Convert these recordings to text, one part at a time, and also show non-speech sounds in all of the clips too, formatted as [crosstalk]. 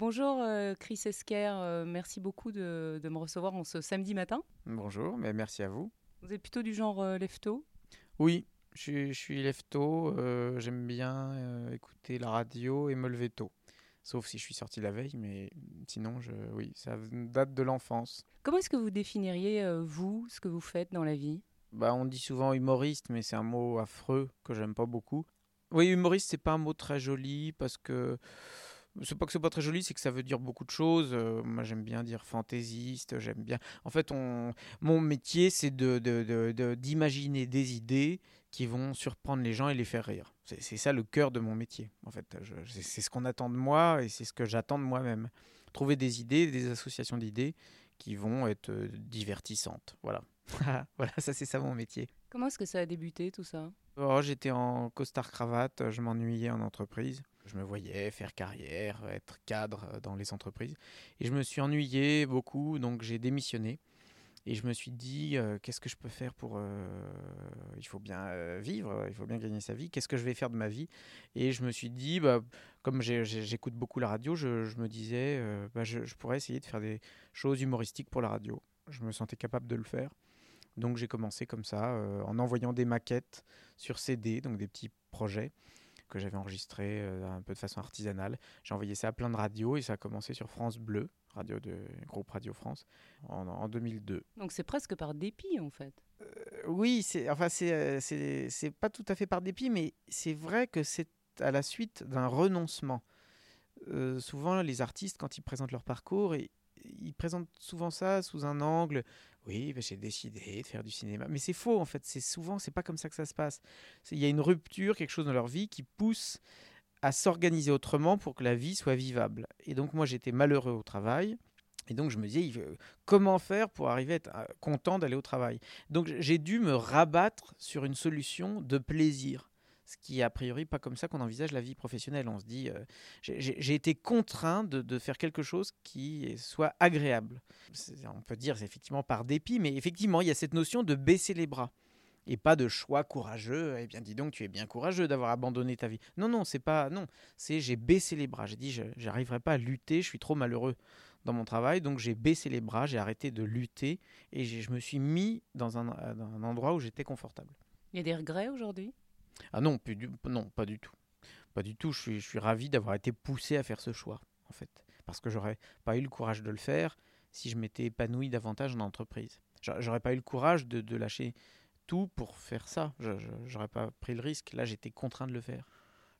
Bonjour euh, Chris Esquer, euh, merci beaucoup de, me recevoir en ce samedi matin. Bonjour, mais merci à vous. Vous êtes plutôt du genre euh, lefto? Oui, je, suis lefto, j'aime bien écouter la radio et me lever tôt. Sauf si je suis sorti la veille, mais sinon, je, oui, ça date de l'enfance. Comment est-ce que vous définiriez, vous, ce que vous faites dans la vie? Bah, On dit souvent humoriste, mais c'est un mot affreux que j'aime pas beaucoup. Oui, humoriste, c'est pas un mot très joli parce que c'est pas que c'est pas très joli, c'est que ça veut dire beaucoup de choses. Euh, moi, j'aime bien dire fantaisiste. J'aime bien. En fait, on... mon métier, c'est de, d'imaginer des idées qui vont surprendre les gens et les faire rire. C'est, ça le cœur de mon métier. En fait, c'est ce qu'on attend de moi et c'est ce que j'attends de moi-même. Trouver des idées, des associations d'idées qui vont être euh, divertissantes. Voilà. [laughs] voilà, ça c'est ça mon métier. Comment est-ce que ça a débuté tout ça? Oh, J'étais en costard cravate, je m'ennuyais en entreprise. Je me voyais faire carrière, être cadre dans les entreprises. Et je me suis ennuyé beaucoup, donc j'ai démissionné. Et je me suis dit, euh, qu'est-ce que je peux faire pour... Euh, il faut bien euh, vivre, il faut bien gagner sa vie. Qu'est-ce que je vais faire de ma vie? Et je me suis dit, bah, comme j'écoute beaucoup la radio, je, me disais, bah, je, pourrais essayer de faire des choses humoristiques pour la radio. Je me sentais capable de le faire. Donc j'ai commencé comme ça, en envoyant des maquettes sur CD, donc des petits projets que j'avais enregistrés un peu de façon artisanale. J'ai envoyé ça à plein de radios et ça a commencé sur France Bleu, radio de groupe Radio France, en, 2002. Donc c'est presque par dépit en fait. Euh, oui, c'est enfin c'est c'est pas tout à fait par dépit, mais c'est vrai que c'est à la suite d'un renoncement. Euh, souvent, les artistes, quand ils présentent leur parcours, ils présentent souvent ça sous un angle oui ben, j'ai décidé de faire du cinéma. Mais c'est faux en fait c'est souvent c'est pas comme ça que ça se passe. Il y a une rupture quelque chose dans leur vie qui pousse à s'organiser autrement pour que la vie soit vivable. Et donc moi j'étais malheureux au travail. Et donc je me disais comment faire pour arriver à être euh, content d'aller au travail? Donc j'ai dû me rabattre sur une solution de plaisir ce qui est a priori pas comme ça qu'on envisage la vie professionnelle. On se dit, euh, j'ai été contraint de, faire quelque chose qui soit agréable. On peut dire effectivement par dépit, mais effectivement, il y a cette notion de baisser les bras et pas de choix courageux. Eh bien, dis donc, tu es bien courageux d'avoir abandonné ta vie. Non, non, c'est pas. Non, c'est j'ai baissé les bras. J'ai dit, je n'arriverai pas à lutter. Je suis trop malheureux dans mon travail, donc j'ai baissé les bras. J'ai arrêté de lutter et je me suis mis dans un endroit où j'étais confortable. Il y a des regrets aujourd'hui? Ah non, pas du tout. Pas du tout. Je suis, ravi d'avoir été poussé à faire ce choix, en fait. Parce que j'aurais pas eu le courage de le faire si je m'étais épanoui davantage en entreprise. J'aurais pas eu le courage de, lâcher tout pour faire ça. J'aurais pas pris le risque. Là, j'étais contraint de le faire.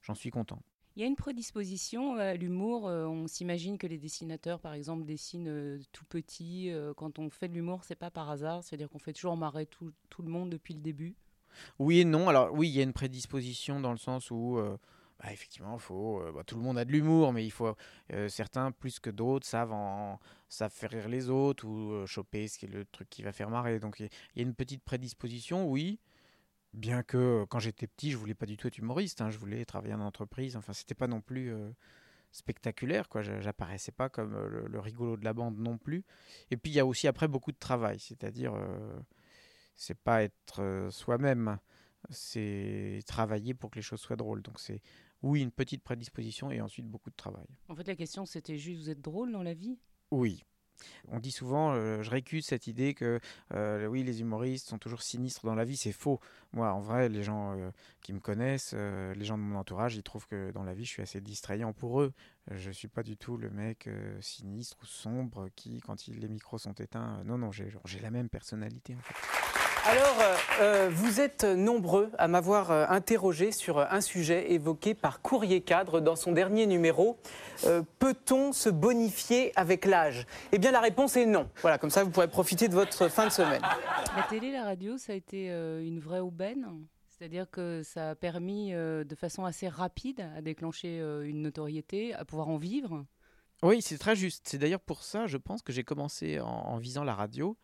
J'en suis content. Il y a une prédisposition à l'humour. Euh, on s'imagine que les dessinateurs, par exemple, dessinent euh, tout petit. Euh, quand on fait de l'humour, c'est pas par hasard. C'est-à-dire qu'on fait toujours marrer tout, le monde depuis le début. Oui et non. Alors oui, il y a une prédisposition dans le sens où euh, bah, effectivement, faut, euh, bah, tout le monde a de l'humour, mais il faut euh, certains plus que d'autres savent, en, savent faire rire les autres ou choper ce qui est le truc qui va faire marrer. Donc il y, a une petite prédisposition, oui. Bien que quand j'étais petit, je voulais pas du tout être humoriste. Hein, je voulais travailler en entreprise. Enfin, c'était pas non plus spectaculaire, quoi. J'apparaissais pas comme le, le, rigolo de la bande non plus. Et puis il y a aussi après beaucoup de travail, c'est-à-dire c'est pas être euh, soi-même, c'est travailler pour que les choses soient drôles. Donc c'est oui une petite prédisposition et ensuite beaucoup de travail. En fait la question c'était juste vous êtes drôle dans la vie? Oui. On dit souvent, euh, je récuse cette idée que euh, oui, les humoristes sont toujours sinistres dans la vie. C'est faux. Moi, en vrai, les gens qui me connaissent, les gens de mon entourage, ils trouvent que dans la vie, je suis assez distrayant pour eux. Je ne suis pas du tout le mec sinistre ou sombre qui, quand les micros sont éteints, non, non, j'ai la même personnalité en fait. Alors, euh, euh, vous êtes nombreux à m'avoir euh, interrogé sur un sujet évoqué par Courrier Cadre dans son dernier numéro. Peut-on se bonifier avec l'âge? Eh bien, la réponse est non. Voilà, comme ça, vous pourrez profiter de votre fin de semaine. La télé, la radio, ça a été une vraie aubaine c'est-à-dire que ça a permis de façon assez rapide à déclencher une notoriété, à pouvoir en vivre. Oui, c'est très juste. C'est d'ailleurs pour ça, je pense, que j'ai commencé en visant la radio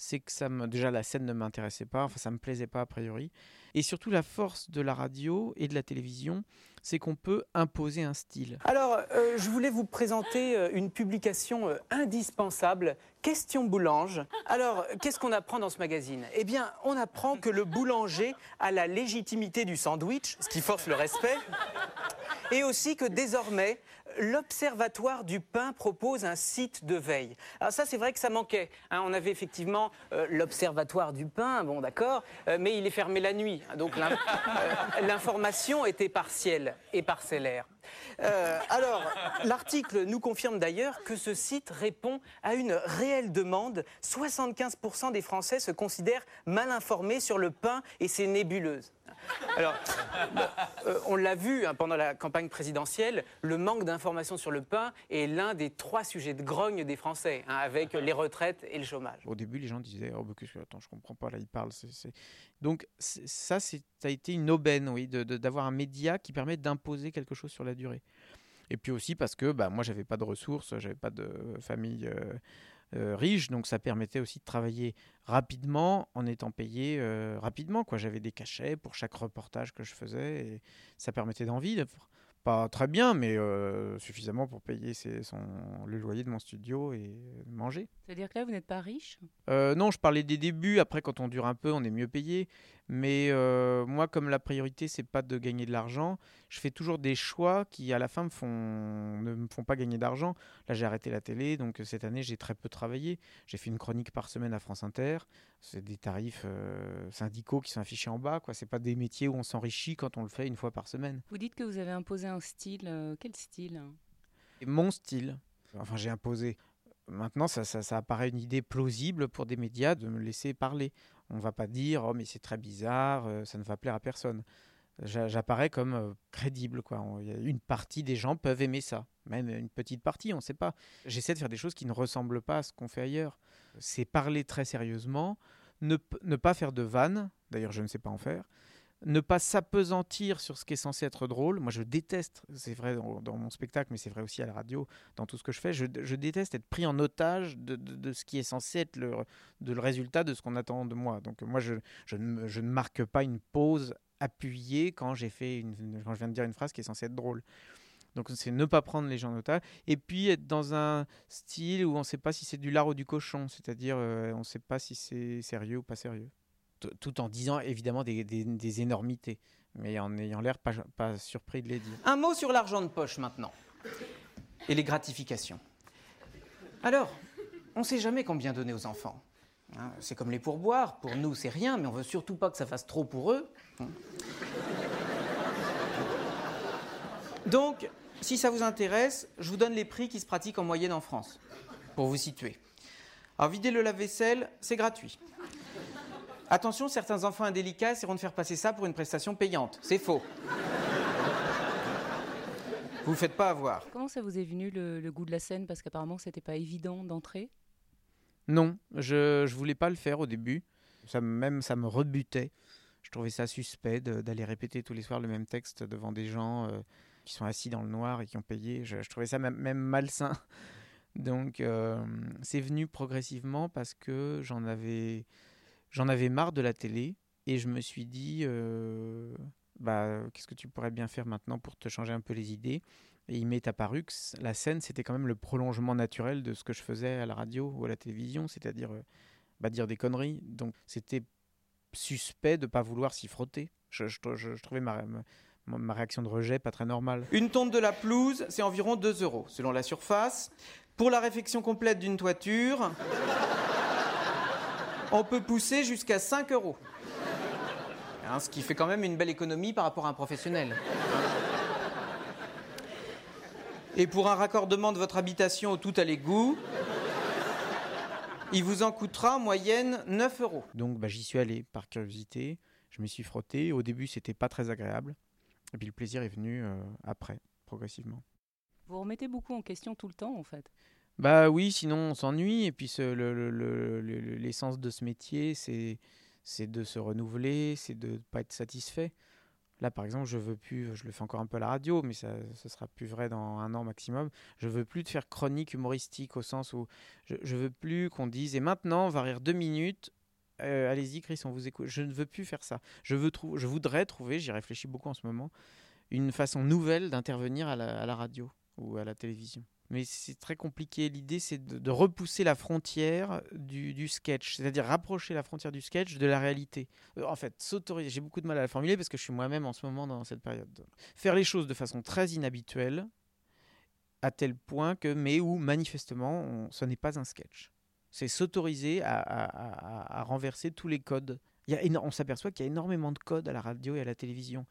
c'est que ça me, déjà la scène ne m'intéressait pas, enfin ça me plaisait pas a priori. Et surtout la force de la radio et de la télévision, c'est qu'on peut imposer un style. Alors, euh, je voulais vous présenter euh, une publication euh, indispensable, Question Boulange. Alors, qu'est-ce qu'on apprend dans ce magazine? Eh bien, on apprend que le boulanger a la légitimité du sandwich, ce qui force le respect, et aussi que désormais, l'Observatoire du pain propose un site de veille. Alors ça, c'est vrai que ça manquait. hein. on avait effectivement euh, l'Observatoire du pain, bon d'accord, euh, mais il est fermé la nuit. hein. donc [laughs] euh, l'information était partielle et parcellaire. Euh, alors, l'article nous confirme d'ailleurs que ce site répond à une réelle demande. 75% des Français se considèrent mal informés sur le pain et ses nébuleuses. Alors, bon, euh, on l'a vu hein, pendant la campagne présidentielle, le manque d'informations sur le pain est l'un des trois sujets de grogne des Français, hein, avec les retraites et le chômage. Au début, les gens disaient oh, bah, que- Attends, je comprends pas, là, il parle. Donc, ça, ça a été une aubaine, oui, d'avoir un média qui permet d'imposer quelque chose sur la Et puis aussi parce que bah, moi, j'avais pas de ressources, j'avais pas de famille euh, euh, riche, donc ça permettait aussi de travailler rapidement en étant payé euh, rapidement. J'avais des cachets pour chaque reportage que je faisais et ça permettait d'en vivre. Pas très bien, mais suffisamment pour payer ses- son, le loyer de mon studio et manger. C'est-à-dire que là, vous n'êtes pas riche Euh, non, je parlais des débuts. Après, quand on dure un peu, on est mieux payé. Mais euh, moi, comme la priorité, c'est pas de gagner de l'argent, je fais toujours des choix qui, à la fin, me font, ne me font pas gagner d'argent. Là, j'ai arrêté la télé, donc euh, cette année, j'ai très peu travaillé. J'ai fait une chronique par semaine à France Inter. C'est des tarifs euh, syndicaux qui sont affichés en bas. Quoi. C'est pas des métiers où on s'enrichit quand on le fait une fois par semaine. Vous dites que vous avez imposé un style. quel style? Mon style, enfin, j'ai imposé. Maintenant, ça, ça, apparaît une idée plausible pour des médias de me laisser parler. On ne va pas dire, oh, mais c'est très bizarre, euh, ça ne va plaire à personne. J'a- J'apparais comme euh, crédible. Quoi. Une partie des gens peuvent aimer ça, même une petite partie, on ne sait pas. J'essaie de faire des choses qui ne ressemblent pas à ce qu'on fait ailleurs. C'est parler très sérieusement, ne pas faire de vannes, d'ailleurs je ne sais pas en faire, ne pas s'apesantir sur ce qui est censé être drôle. Moi, je déteste, c'est vrai dans, mon spectacle, mais c'est vrai aussi à la radio, dans tout ce que je fais, je, déteste être pris en otage de, ce qui est censé être le, de le résultat de ce qu'on attend de moi. Donc, moi, je, ne, marque pas une pause appuyée quand, j'ai fait une, quand je viens de dire une phrase qui est censée être drôle. Donc, c'est ne pas prendre les gens en otage. Et puis, être dans un style où on ne sait pas si c'est du lard ou du cochon, c'est-à-dire euh, on ne sait pas si c'est sérieux ou pas sérieux tout en disant évidemment des, énormités, mais en ayant l'air pas, pas surpris de les dire. Un mot sur l'argent de poche maintenant. Et les gratifications. Alors, on ne sait jamais combien donner aux enfants. Hein, c'est comme les pourboires. Pour nous, c'est rien, mais on veut surtout pas que ça fasse trop pour eux. Donc, si ça vous intéresse, je vous donne les prix qui se pratiquent en moyenne en France, pour vous situer. Alors, vider le lave-vaisselle, c'est gratuit. Attention, certains enfants indélicats essaieront de faire passer ça pour une prestation payante. C'est faux. Vous ne faites pas avoir. Comment ça vous est venu le, le goût de la scène? Parce qu'apparemment, c'était pas évident d'entrer. Non, je ne voulais pas le faire au début. Ça, me- même ça me rebutait. Je trouvais ça suspect d'aller répéter tous les soirs le même texte devant des gens euh, qui sont assis dans le noir et qui ont payé. Je, je trouvais ça même, même malsain. Donc euh, c'est venu progressivement parce que j'en avais, j'en avais marre de la télé et je me suis dit, euh, bah, qu'est-ce que tu pourrais bien faire maintenant pour te changer un peu les idées? Et il m'est apparu que la scène, c'était quand même le prolongement naturel de ce que je faisais à la radio ou à la télévision, c'est-à-dire euh, bah, dire des conneries. Donc c'était suspect de pas vouloir s'y frotter. Je, trouvais ma, ma- ma réaction de rejet pas très normale. Une tonte de la pelouse, c'est environ 2 euros, selon la surface. Pour la réfection complète d'une toiture, on peut pousser jusqu'à 5 euros. Hein, ce qui fait quand même une belle économie par rapport à un professionnel. Et pour un raccordement de votre habitation au tout à l'égout, il vous en coûtera en moyenne 9 euros. Donc bah, j'y suis allé par curiosité. Je me suis frotté. Au début, c'était pas très agréable. Et puis le plaisir est venu euh, après, progressivement. Vous remettez beaucoup en question tout le temps, en fait. Bah oui, sinon on s'ennuie. Et puis le- le- le- le- l'essence de ce métier, c'est de se renouveler, c'est de ne pas être satisfait. Là, par exemple, je veux plus, je le fais encore un peu à la radio, mais ça, ce sera plus vrai dans un an maximum. Je veux plus de faire chronique humoristique au sens où je, je veux plus qu'on dise et maintenant on va rire deux minutes. euh, Allez-y, Chris, on vous écoute. Je ne veux plus faire ça. Je veux je voudrais trouver, j'y réfléchis beaucoup en ce moment, une façon nouvelle d'intervenir à la radio ou à la télévision. Mais c'est très compliqué. L'idée, c'est de, repousser la frontière du, sketch, c'est-à-dire rapprocher la frontière du sketch de la réalité. Euh, en fait, s'autoriser, j'ai beaucoup de mal à la formuler parce que je suis moi-même en ce moment dans cette période. Faire les choses de façon très inhabituelle à tel point que, mais où manifestement, ce n'est pas un sketch. C'est s'autoriser à, à, à, renverser tous les codes. Il y a, on s'aperçoit qu'il y a énormément de codes à la radio et à la télévision.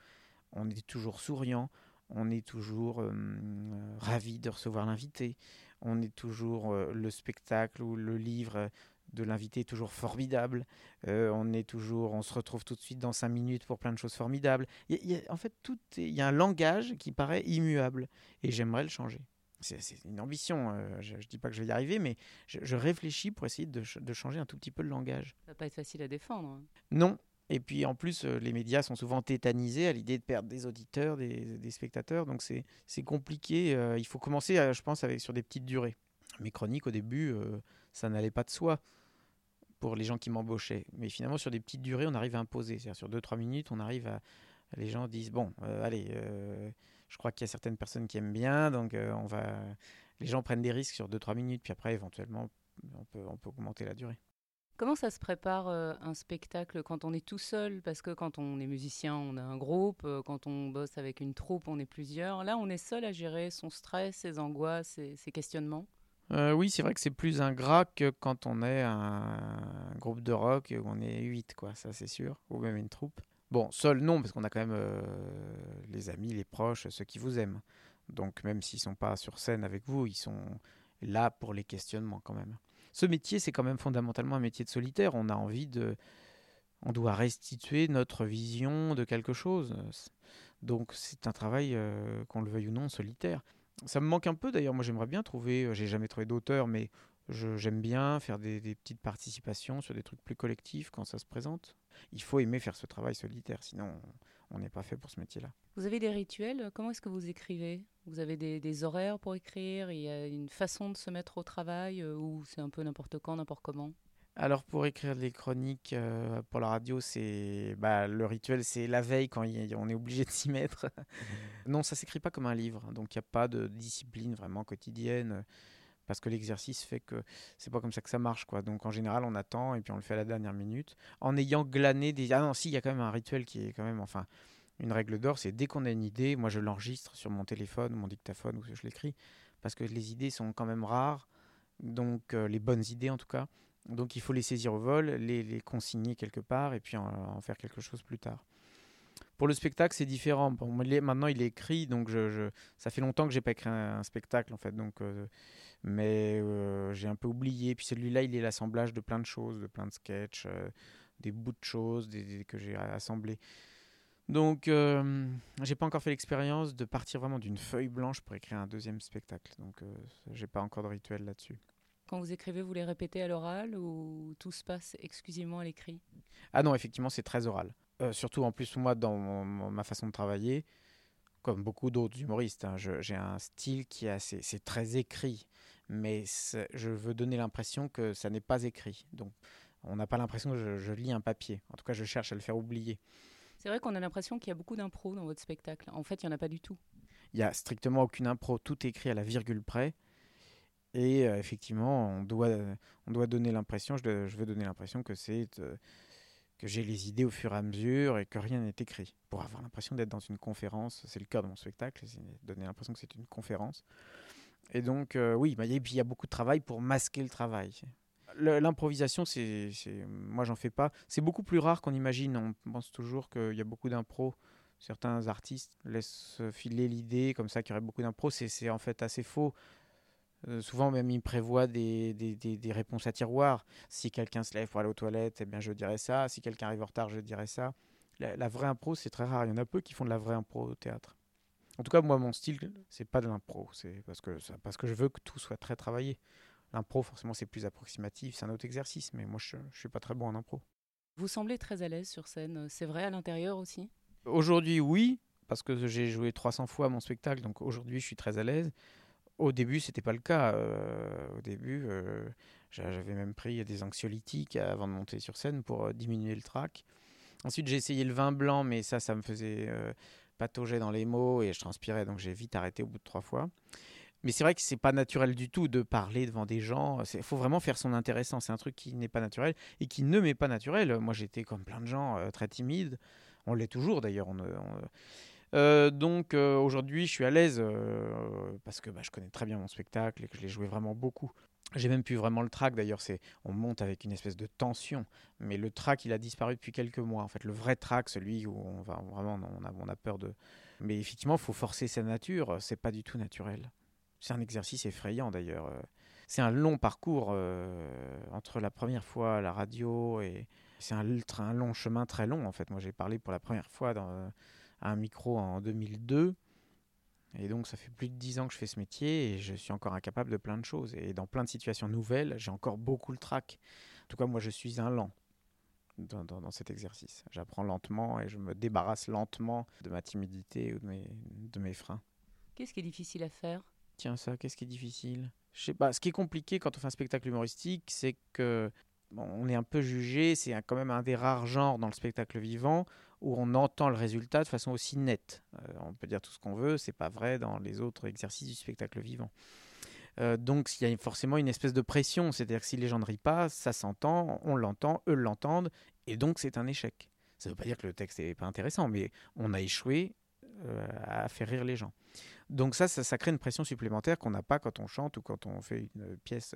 On est toujours souriant, on est toujours euh, ravi de recevoir l'invité, on est toujours euh, le spectacle ou le livre de l'invité est toujours formidable. Euh, on est toujours, on se retrouve tout de suite dans cinq minutes pour plein de choses formidables. en fait, tout il y a un langage qui paraît immuable et j'aimerais le changer. C'est une ambition. Euh, je ne dis pas que je vais y arriver, mais je, réfléchis pour essayer de, changer un tout petit peu le langage. Ça va pas être facile à défendre. Hein. Non. Et puis en plus, euh, les médias sont souvent tétanisés à l'idée de perdre des auditeurs, des, spectateurs. Donc c'est compliqué. Euh, il faut commencer, je pense, avec, sur des petites durées. Mes chroniques, au début, ça n'allait pas de soi pour les gens qui m'embauchaient. Mais finalement, sur des peties durées, on arrive à imposer. C'est-à-dire sur 2-3 minutes, on arrive à. Les gens disent Bon, euh, allez, euh, je crois qu'il y a certaines personnes qui aiment bien, donc euh, on va. Les gens prennent des risques sur 2-3 minutes, puis après, éventuellement, on peut, on peut augmenter la durée. Comment ça se prépare un spectacle quand on est tout seul? Parce que quand on est musicien, on a un groupe. quand on bosse avec une troupe, on est plusieurs. Là, on est seul à gérer son stress, ses angoisses, ses questionnements? Euh, oui, c'est vrai que c'est plus ingrat que quand on est un, groupe de rock où on est 8, quoi, ça c'est sûr, ou même une troupe. Bon, seul non, parce qu'on a quand même euh, les amis, les proches, ceux qui vous aiment. Donc même s'ils sont pas sur scène avec vous, ils sont là pour les questionnements quand même. Ce métier, c'est quand même fondamentalement un métier de solitaire. On a envie de, on doit restituer notre vision de quelque chose. Donc c'est un travail, euh, qu'on le veuille ou non, solitaire. Ça me manque un peu d'ailleurs. Moi, j'aimerais bien trouver. Euh, j'ai jamais trouvé d'auteur, mais j'aime bien faire des, petites participations sur des trucs plus collectifs quand ça se présente. Il faut aimer faire ce travail solitaire, sinon on n'est pas fait pour ce métier-là. Vous avez des rituels Comment est-ce que vous écrivez? Vous avez des, horaires pour écrire? Il y a une façon de se mettre au travail euh, ou c'est un peu n'importe quand, n'importe comment? Alors pour écrire des chroniques euh, pour la radio, c'est bah, le rituel, c'est la veille quand on est obligé de s'y mettre. [laughs] non, ça s'écrit pas comme un livre, donc il n'y a pas de discipline vraiment quotidienne parce que l'exercice fait que c'est pas comme ça que ça marche quoi. Donc en général, on attend et puis on le fait à la dernière minute en ayant glané des ah non, si il y a quand même un rituel qui est quand même enfin une règle d'or, c'est dès qu'on a une idée, moi je l'enregistre sur mon téléphone, mon dictaphone ou je l'écris parce que les idées sont quand même rares. Donc euh, les bonnes idées en tout cas. Donc il faut les saisir au vol, les, consigner quelque part et puis en, faire quelque chose plus tard. Pour le spectacle, c'est différent. Bon, maintenant, il est écrit, donc je, ça fait longtemps que j'ai pas écrit un, spectacle en fait. Donc, euh, mais euh, j'ai un peu oublié. Puis celui-là, il est l'assemblage de plein de choses, de plein de sketchs, euh, des bouts de choses que j'ai assemblés. Donc, j'ai pas encore fait l'expérience de partir vraiment d'une feuille blanche pour écrire un deuxième spectacle. Donc, j'ai pas encore de rituel là-dessus. Quand vous écrivez, vous les répétez à l'oral ou tout se passe exclusivement à l'écrit? Ah non, effectivement, c'est très oral. Euh, surtout en plus, moi, dans ma façon de travailler, comme beaucoup d'autres humoristes, hein, j'ai un style qui est assez. C'est très écrit, mais je veux donner l'impression que ça n'est pas écrit. Donc, on n'a pas l'impression que je, lis un papier. En tout cas, je cherche à le faire oublier. C'est vrai qu'on a l'impression qu'il y a beaucoup d'impro dans votre spectacle. En fait, il n'y en a pas du tout. Il n'y a strictement aucune impro. Tout est écrit à la virgule près. Et euh, effectivement, on doit, on doit donner l'impression, je, je, veux donner l'impression que c'est euh, que j'ai les idées au fur et à mesure et que rien n'est écrit. Pour avoir l'impression d'être dans une conférence, c'est le cœur de mon spectacle, donner l'impression que c'est une conférence. Et donc, euh, oui, bah, il y a beaucoup de travail pour masquer le travail. L'improvisation, c'est, moi j'en fais pas. C'est beaucoup plus rare qu'on imagine. On pense toujours qu'il y a beaucoup d'impro. Certains artistes laissent filer l'idée comme ça qu'il y aurait beaucoup d'impro. C'est en fait assez faux. Euh, souvent même ils prévoient des, des, des, réponses à tiroir. Si quelqu'un se lève pour aller aux toilettes, eh bien je dirais ça. Si quelqu'un arrive en retard, je dirais ça. La, vraie impro, c'est très rare. Il y en a peu qui font de la vraie impro au théâtre. En tout cas, moi, mon style, c'est pas de l'impro. C'est parce que, parce que je veux que tout soit très travaillé. L'impro, forcément, c'est plus approximatif, c'est un autre exercice, mais moi, je, je suis pas très bon en impro. Vous semblez très à l'aise sur scène. C'est vrai à l'intérieur aussi? Aujourd'hui, oui, parce que j'ai joué 300 fois mon spectacle, donc aujourd'hui, je suis très à l'aise. Au début, c'était pas le cas. Euh, au début, euh, j'avais même pris des anxiolytiques avant de monter sur scène pour euh, diminuer le trac. Ensuite, j'ai essayé le vin blanc, mais ça, ça me faisait patauger dans les mots et je transpirais, donc j'ai vite arrêté au bout de trois fois. Mais c'est vrai que c'est pas naturel du tout de parler devant des gens. Il faut vraiment faire son intéressant. C'est un truc qui n'est pas naturel et qui ne m'est pas naturel. Moi, j'étais comme plein de gens très timide. On l'est toujours d'ailleurs. On, Euh, donc euh, aujourd'hui, je suis à l'aise parce que bah, je connais très bien mon spectacle et que je l'ai joué vraiment beaucoup. J'ai même plus vraiment le track d'ailleurs, c'est on monte avec une espèce de tension, mais le track il a disparu depuis quelques mois. En fait, le vrai track, celui où on va vraiment on a, peur de. Mais effectivement, il faut forcer sa nature, c'est pas du tout naturel. C'est un exercice effrayant d'ailleurs. C'est un long parcours entre la première fois à la radio et c'est un long chemin très long en fait. Moi j'ai parlé pour la première fois dans, à un micro en 2002. Et donc, ça fait plus de dix ans que je fais ce métier et je suis encore incapable de plein de choses. Et dans plein de situations nouvelles, j'ai encore beaucoup le trac. En tout cas, moi, je suis un lent dans, dans, cet exercice. J'apprends lentement et je me débarrasse lentement de ma timidité ou de mes, de mes freins. Qu'est-ce qui est difficile à faire? Tiens, ça, qu'est-ce qui est difficile? Je sais pas. Ce qui est compliqué quand on fait un spectacle humoristique, c'est que on est un peu jugé. C'est quand même un des rares genres dans le spectacle vivant où on entend le résultat de façon aussi nette. Euh, on peut dire tout ce qu'on veut, c'est pas vrai dans les autres exercices du spectacle vivant. Euh, donc il y a forcément une espèce de pression, c'est-à-dire que si les gens ne rient pas, ça s'entend, on l'entend, eux l'entendent, et donc c'est un échec. Ça ne veut pas dire que le texte n'est pas intéressant, mais on a échoué euh, à faire rire les gens. Donc ça, ça, crée une pression supplémentaire qu'on n'a pas quand on chante ou quand on fait une pièce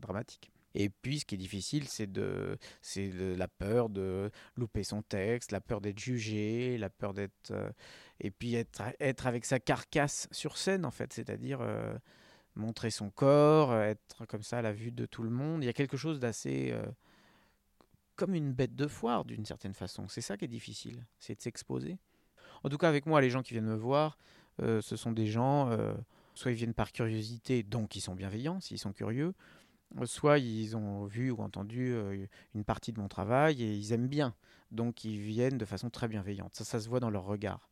dramatique. Et puis, ce qui est difficile, c'est de, c'est la peur de louper son texte, la peur d'être jugé, la peur d'être. Euh, et puis, être, être avec sa carcasse sur scène, en fait, c'est-à-dire euh, montrer son corps, être comme ça à la vue de tout le monde. Il y a quelque chose d'assez. Euh, comme une bête de foire, d'une certaine façon. C'est ça qui est difficile, c'est de s'exposer. En tout cas, avec moi, les gens qui viennent me voir, ce sont des gens. soit ils viennent par curiosité, donc ils sont bienveillants, s'ils sont curieux soit ils ont vu ou entendu une partie de mon travail et ils aiment bien. Donc ils viennent de façon très bienveillante. Ça, ça se voit dans leur regard.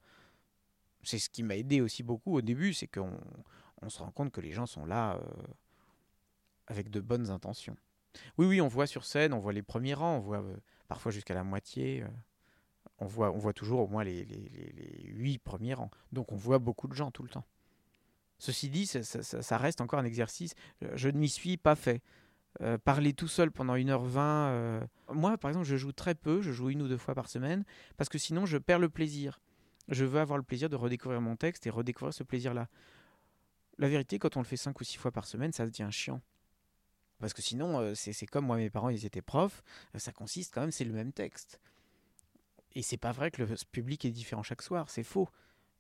C'est ce qui m'a aidé aussi beaucoup au début, c'est qu'on on se rend compte que les gens sont là avec de bonnes intentions. Oui, oui, on voit sur scène, on voit les premiers rangs, on voit parfois jusqu'à la moitié. on, voit, toujours au moins les huit premiers rangs. Donc on voit beaucoup de gens tout le temps. Ceci dit, ça, reste encore un exercice. Je ne m'y suis pas fait. Euh, parler tout seul pendant 1h20. Euh, moi, par exemple, je joue très peu, je joue une ou deux fois par semaine, parce que sinon, je perds le plaisir. Je veux avoir le plaisir de redécouvrir mon texte et redécouvrir ce plaisir-là. La vérité, quand on le fait cinq ou six fois par semaine, ça devient chiant. Parce que sinon, euh, c'est comme moi, mes parents, ils étaient profs, ça consiste quand même, c'est le même texte. Et c'est pas vrai que le public est différent chaque soir, c'est faux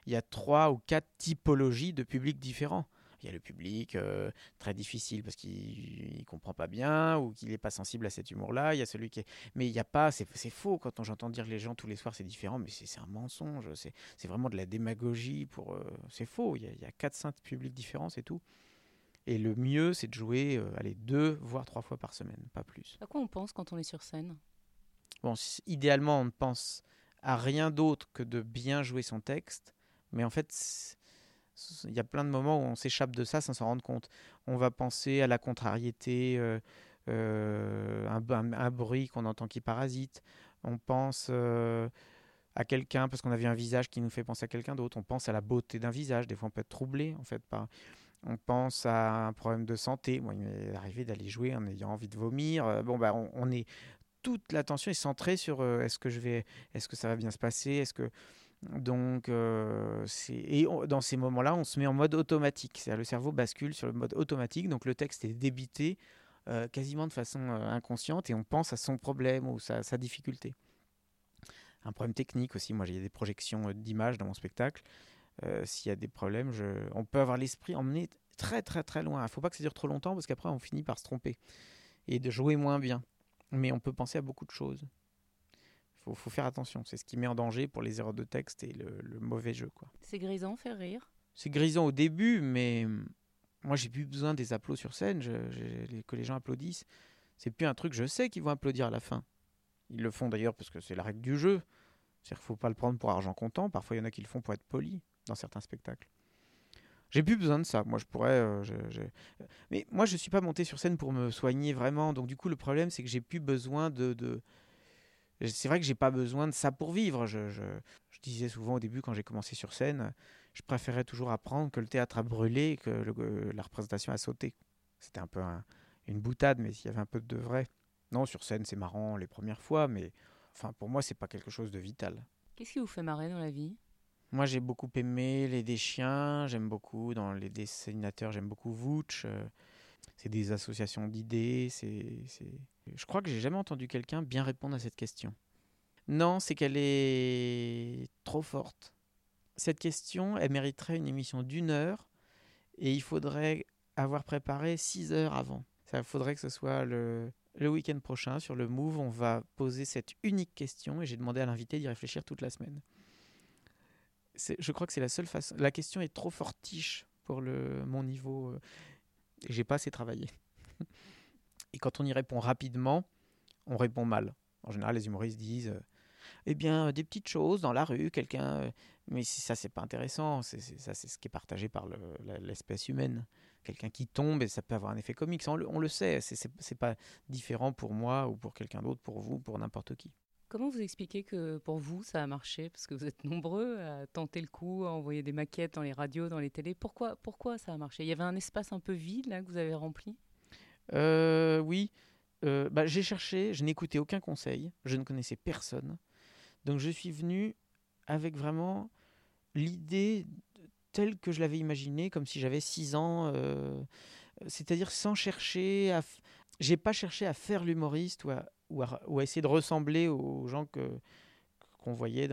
il y a trois ou quatre typologies de publics différents. Il y a le public euh, très difficile parce qu'il ne comprend pas bien ou qu'il n'est pas sensible à cet humour-là. Il y a celui qui est... Mais il n'y a pas... C'est faux quand j'entends dire les gens tous les soirs c'est différent, mais c'est un mensonge. C'est vraiment de la démagogie. pour. Euh, c'est faux. Il y, a, il y a quatre, cinq publics différents, c'est tout. Et le mieux, c'est de jouer euh, allez, deux, voire trois fois par semaine, pas plus. À quoi on pense quand on est sur scène? Bon, idéalement, on ne pense à rien d'autre que de bien jouer son texte mais en fait, il y a plein de moments où on s'échappe de ça sans s'en rendre compte. On va penser à la contrariété, euh, euh, un, bruit qu'on entend qui parasite. On pense euh, à quelqu'un parce qu'on a vu un visage qui nous fait penser à quelqu'un d'autre. On pense à la beauté d'un visage. Des fois, on peut être troublé en fait. On pense à un problème de santé. Moi, il m'est arrivé d'aller jouer en ayant envie de vomir. Bon, bah, on est toute l'attention est centrée sur est-ce que je vais, est-ce que ça va bien se passer, est-ce que donc, euh, et dans ces moments-là, on se met en mode automatique. C'est-à-dire le cerveau bascule sur le mode automatique. Donc, le texte est débité euh, quasiment de façon euh, inconsciente et on pense à son problème ou sa, sa difficulté. Un problème technique aussi. Moi, j'ai des projections d'images dans mon spectacle. S'il y a des problèmes, on peut avoir l'esprit emmené très, très, très loin. Il ne faut pas que ça dure trop longtemps parce qu'après, on finit par se tromper et de jouer moins bien. Mais on peut penser à beaucoup de choses faut, faut faire attention. C'est ce qui met en danger pour les erreurs de texte et le, mauvais jeu. quoi. C'est grisant, faire rire C'est grisant au début, mais hum, moi, j'ai plus besoin des applaudissements sur scène, que les gens applaudissent. C'est plus un truc, je sais qu'ils vont applaudir à la fin. Ils le font d'ailleurs parce que c'est la règle du jeu. C'est-à-dire qu'il ne faut pas le prendre pour argent comptant. Parfois, il y en a qui le font pour être poli dans certains spectacles. J'ai plus besoin de ça. Moi, je pourrais. Euh, mais moi, je suis pas monté sur scène pour me soigner vraiment. Donc, du coup, le problème, c'est que j'ai plus besoin de, de, c'est vrai que j'ai pas besoin de ça pour vivre. Je, je, je disais souvent au début, quand j'ai commencé sur scène, je préférais toujours apprendre que le théâtre a brûlé, que la représentation a sauté. C'était un peu une boutade, mais s'il y avait un peu de vrai. Non, sur scène, c'est marrant les premières fois, mais enfin, pour moi, c'est pas quelque chose de vital. Qu'est-ce qui vous fait marrer dans la vie? Moi, j'ai beaucoup aimé Les Des Chiens, j'aime beaucoup, dans les dessinateurs, j'aime beaucoup Vouch. euh, c'est des associations d'idées. C'est, Je crois que j'ai jamais entendu quelqu'un bien répondre à cette question. Non, c'est qu'elle est trop forte. Cette question, elle mériterait une émission d'une heure et il faudrait avoir préparé six heures avant. Ça faudrait que ce soit le, le week-end prochain sur le Move. On va poser cette unique question et j'ai demandé à l'invité d'y réfléchir toute la semaine. Je crois que c'est la seule façon. La question est trop fortiche pour le, mon niveau euh, j'ai pas assez travaillé. et quand on y répond rapidement, on répond mal. En général, les humoristes disent euh, Eh bien, euh, des petites choses dans la rue, quelqu'un. euh, Mais si ça, c'est pas intéressant. C'est, ça, c'est ce qui est partagé par l'espèce humaine. Quelqu'un qui tombe, et ça peut avoir un effet comique. On, le, sait. C'est, c'est pas différent pour moi ou pour quelqu'un d'autre, pour vous, pour n'importe qui. Comment vous expliquez que pour vous, ça a marché? Parce que vous êtes nombreux à tenter le coup, à envoyer des maquettes dans les radios, dans les télés. Pourquoi, pourquoi ça a marché? Il y avait un espace un peu vide là que vous avez rempli? Euh, oui, Euh, bah, j'ai cherché, je n'écoutais aucun conseil, je ne connaissais personne. Donc je suis venu avec vraiment l'idée telle que je l'avais imaginée, comme si j'avais 6 ans, euh, c'est-à-dire sans chercher à... J'ai pas cherché à faire l'humoriste ou à, ou, à, ou à essayer de ressembler aux gens que qu'on voyait.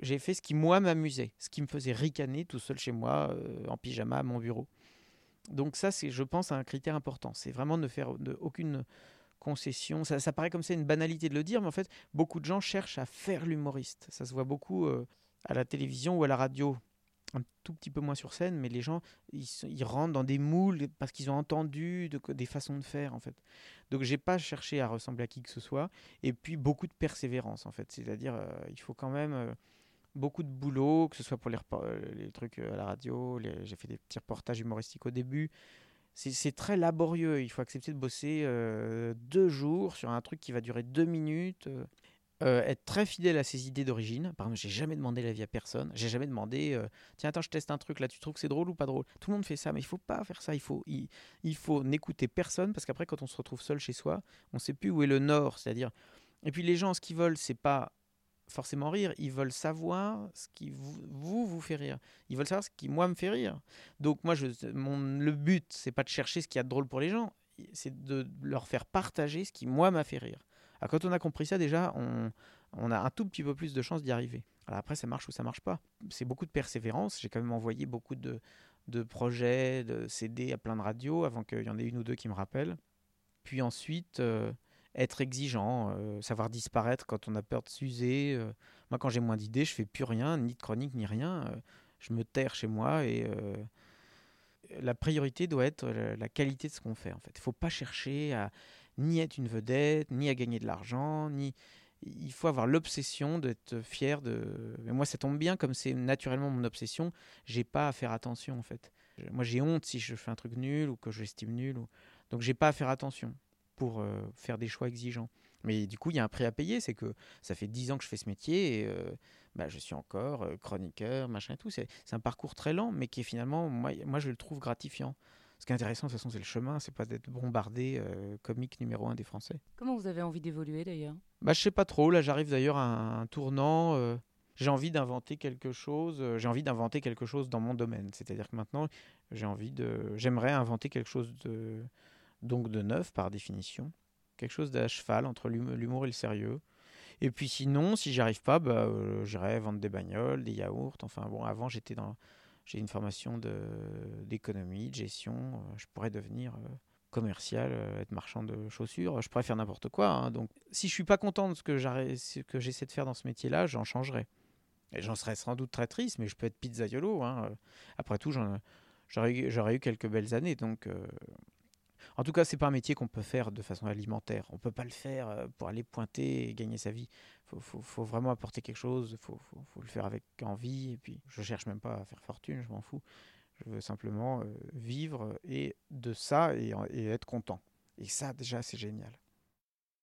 J'ai fait ce qui, moi, m'amusait, ce qui me faisait ricaner tout seul chez moi, euh, en pyjama, à mon bureau. Donc ça, c'est, je pense, un critère important. C'est vraiment de ne faire aucune concession. Ça, ça paraît comme c'est une banalité de le dire, mais en fait, beaucoup de gens cherchent à faire l'humoriste. Ça se voit beaucoup euh, à la télévision ou à la radio. Un tout petit peu moins sur scène, mais les gens, ils, rentrent dans des moules parce qu'ils ont entendu de- des façons de faire, en fait. Donc, j'ai pas cherché à ressembler à qui que ce soit. Et puis, beaucoup de persévérance, en fait. C'est-à-dire, euh, il faut quand même... euh, beaucoup de boulot, que ce soit pour les, euh, trucs à la radio, j'ai fait des petits reportages humoristiques au début. C'est très laborieux, il faut accepter de bosser deux jours sur un truc qui va durer deux minutes. Euh, être très fidèle à ses idées d'origine. Par exemple, j'ai jamais demandé l'avis à personne. J'ai jamais demandé, euh, tiens, attends, je teste un truc là, tu trouves que c'est drôle ou pas drôle? Tout le monde fait ça, mais il faut pas faire ça. Il faut, il, il faut n'écouter personne parce qu'après, quand on se retrouve seul chez soi, on sait plus où est le nord. C'est-à-dire, et puis les gens, ce qu'ils veulent, c'est pas forcément rire. Ils veulent savoir ce qui vous, vous, vous fait rire. Ils veulent savoir ce qui, moi, me fait rire. Donc, moi, je, mon, le but, c'est pas de chercher ce qu'il y a de drôle pour les gens, c'est de leur faire partager ce qui, moi, m'a fait rire. Alors, quand on a compris ça, déjà, on, a un tout petit peu plus de chances d'y arriver. Après, ça marche ou ça marche pas. C'est beaucoup de persévérance. J'ai quand même envoyé beaucoup de, projets, de CD à plein de radios avant qu'il y en ait une ou deux qui me rappellent. Puis ensuite, euh, être exigeant, euh, savoir disparaître quand on a peur de s'user. euh. moi, quand j'ai moins d'idées, je fais plus rien, ni de chronique, ni rien. je me terre chez moi et la priorité doit être la, la qualité de ce qu'on fait. En fait, il faut pas chercher à ni être une vedette, ni à gagner de l'argent, ni il faut avoir l'obsession d'être fier de. Mais moi, ça tombe bien, comme c'est naturellement mon obsession, j'ai pas à faire attention en fait. Je- Moi, j'ai honte si je fais un truc nul ou que j'estime nul, ou... donc j'ai pas à faire attention pour euh, faire des choix exigeants. Mais du coup, il y a un prix à payer, c'est que ça fait 10 ans que je fais ce métier et euh, bah, je suis encore euh, chroniqueur, machin et tout. C'est un parcours très lent, mais qui est finalement, moi je le trouve gratifiant. Ce qui est intéressant, de toute façon, c'est le chemin, c'est pas d'être bombardé euh, comique numéro un des Français. Comment vous avez envie d'évoluer d'ailleurs? Bah, je sais pas trop. Là, j'arrive d'ailleurs à un, tournant. euh, j'ai envie d'inventer quelque chose. euh, j'ai envie d'inventer quelque chose dans mon domaine. C'est-à-dire que maintenant, j'ai envie de. J'aimerais inventer quelque chose de donc de neuf par définition, quelque chose d'à cheval entre l'hum- l'humour et le sérieux. Et puis sinon, si j'y arrive pas, bah, j'irai vendre des bagnoles, des yaourts. Enfin bon, avant j'étais dans, j'ai une formation d'économie, de gestion. euh, je pourrais devenir euh, commercial, euh, être marchand de chaussures. Je pourrais faire n'importe quoi. hein. Donc, si je suis pas content de ce que j'essaie de faire dans ce métier-là, j'en changerai. Et j'en serais sans doute très triste, mais je peux être pizzaiolo. Hein. Après tout, j'aurais eu- quelques belles années. Donc, en tout cas, c'est pas un métier qu'on peut faire de façon alimentaire. On peut pas le faire euh, pour aller pointer et gagner sa vie. Faut, faut, vraiment apporter quelque chose. Faut, faut, le faire avec envie. Et puis, je cherche même pas à faire fortune. Je m'en fous. Je veux simplement euh, vivre et de ça et être content. Et ça, déjà, c'est génial.